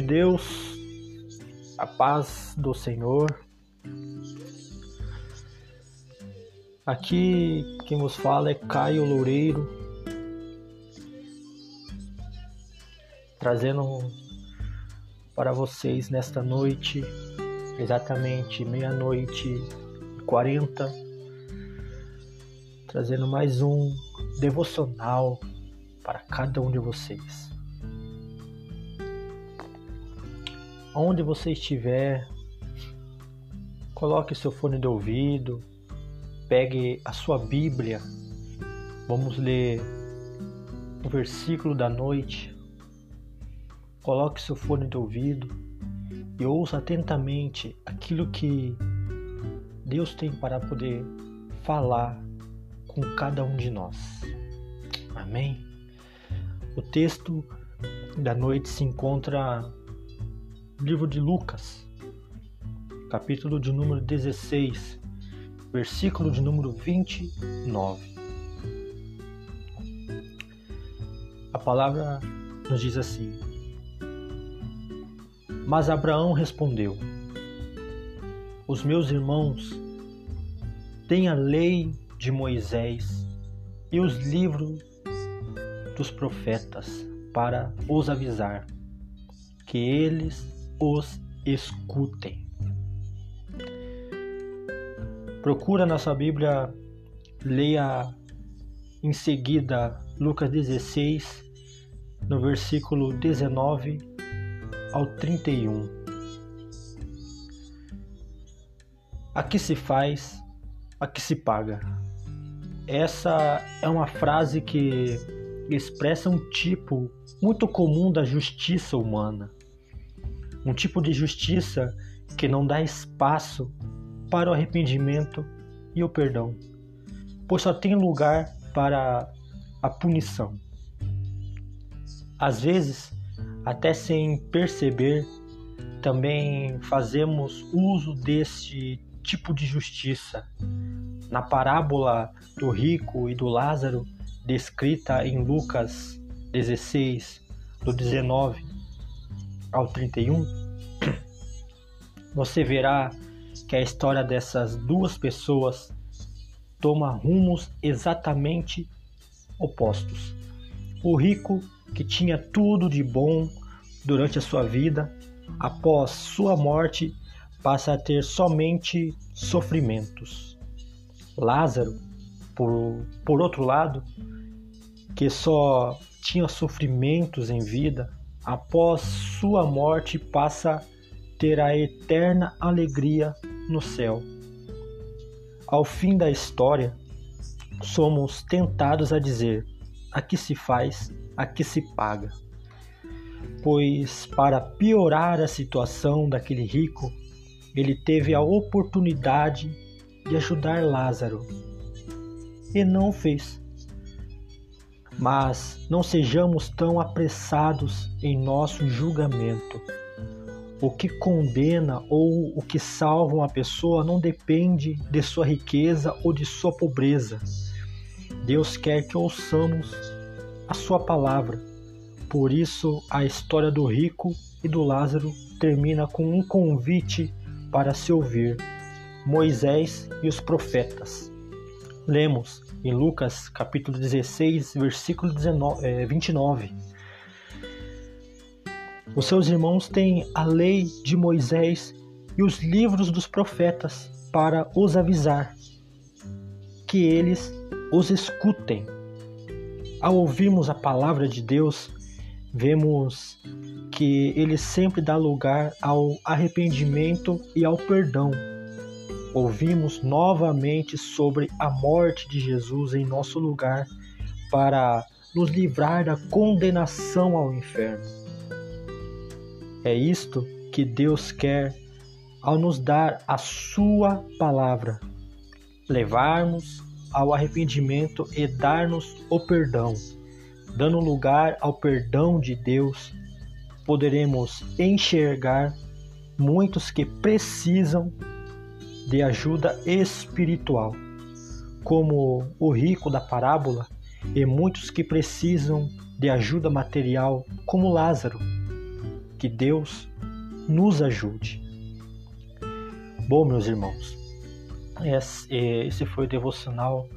de Deus, a paz do Senhor. Aqui quem vos fala é Caio Loureiro, trazendo para vocês nesta noite, exatamente meia-noite e quarenta, trazendo mais um devocional para cada um de vocês. Onde você estiver, coloque seu fone de ouvido, pegue a sua Bíblia, vamos ler o versículo da noite. Coloque seu fone de ouvido e ouça atentamente aquilo que Deus tem para poder falar com cada um de nós. Amém? O texto da noite se encontra livro de Lucas, capítulo de número 16, versículo de número 29. A palavra nos diz assim: Mas Abraão respondeu: Os meus irmãos têm a lei de Moisés e os livros dos profetas para os avisar que eles os escutem. Procura na sua Bíblia, leia em seguida Lucas 16, no versículo 19 ao 31. Aqui se faz, aqui se paga. Essa é uma frase que expressa um tipo muito comum da justiça humana um tipo de justiça que não dá espaço para o arrependimento e o perdão, pois só tem lugar para a punição. Às vezes, até sem perceber, também fazemos uso deste tipo de justiça. Na parábola do rico e do Lázaro, descrita em Lucas 16, do 19 ao 31, você verá que a história dessas duas pessoas toma rumos exatamente opostos. O rico, que tinha tudo de bom durante a sua vida, após sua morte, passa a ter somente sofrimentos. Lázaro, por, por outro lado, que só tinha sofrimentos em vida, após sua morte passa a ter a eterna alegria no céu. Ao fim da história, somos tentados a dizer: aqui se faz, aqui se paga. Pois, para piorar a situação daquele rico, ele teve a oportunidade de ajudar Lázaro e não fez. Mas não sejamos tão apressados em nosso julgamento. O que condena ou o que salva uma pessoa não depende de sua riqueza ou de sua pobreza. Deus quer que ouçamos a sua palavra. Por isso, a história do rico e do Lázaro termina com um convite para se ouvir: Moisés e os profetas. Lemos em Lucas capítulo 16, versículo 19, é, 29. Os seus irmãos têm a lei de Moisés e os livros dos profetas para os avisar, que eles os escutem. Ao ouvirmos a palavra de Deus, vemos que ele sempre dá lugar ao arrependimento e ao perdão ouvimos novamente sobre a morte de Jesus em nosso lugar para nos livrar da condenação ao inferno. É isto que Deus quer ao nos dar a Sua palavra, levar-nos ao arrependimento e dar-nos o perdão. Dando lugar ao perdão de Deus, poderemos enxergar muitos que precisam de ajuda espiritual, como o rico da parábola e muitos que precisam de ajuda material, como Lázaro. Que Deus nos ajude. Bom, meus irmãos, esse foi o devocional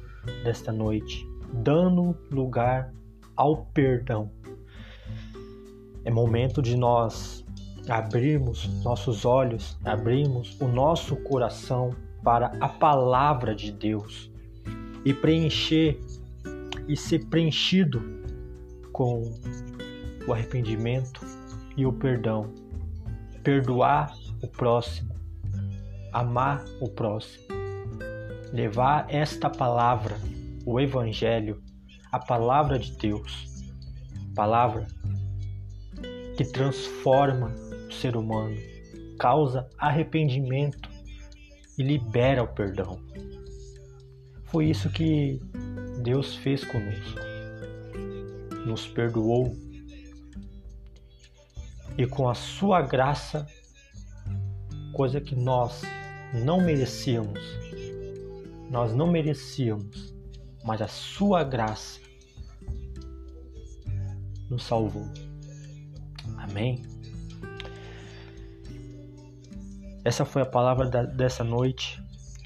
desta noite, dando lugar ao perdão. É momento de nós abrirmos nossos olhos, abrirmos o nosso coração para a palavra de Deus e preencher e ser preenchido com o arrependimento e o perdão. Perdoar o próximo, amar o próximo. Levar esta palavra, o Evangelho, a palavra de Deus, palavra que transforma ser humano, causa arrependimento e libera o perdão. Foi isso que Deus fez conosco. Nos perdoou e com a sua graça, coisa que nós não merecíamos, nós não merecíamos, mas a sua graça nos salvou. Amém? Essa foi a palavra da, dessa noite.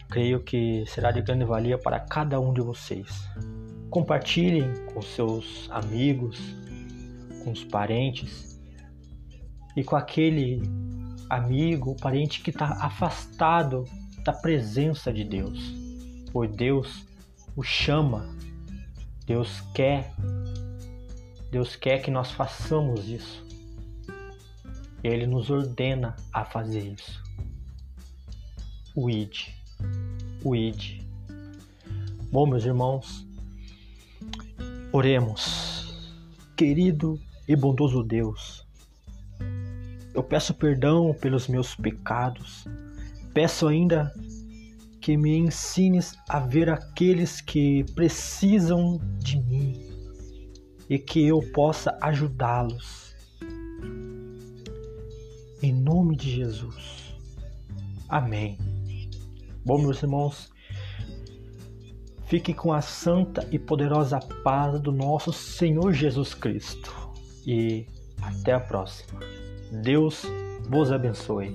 Creio que será de grande valia para cada um de vocês. Compartilhem com seus amigos, com os parentes e com aquele amigo, parente que está afastado da presença de Deus. Pois Deus o chama, Deus quer, Deus quer que nós façamos isso. Ele nos ordena a fazer isso o id. O id. Bom, meus irmãos, oremos. Querido e bondoso Deus, eu peço perdão pelos meus pecados. Peço ainda que me ensines a ver aqueles que precisam de mim e que eu possa ajudá-los. Em nome de Jesus. Amém. Bom, meus irmãos, fique com a santa e poderosa paz do nosso Senhor Jesus Cristo. E até a próxima. Deus vos abençoe.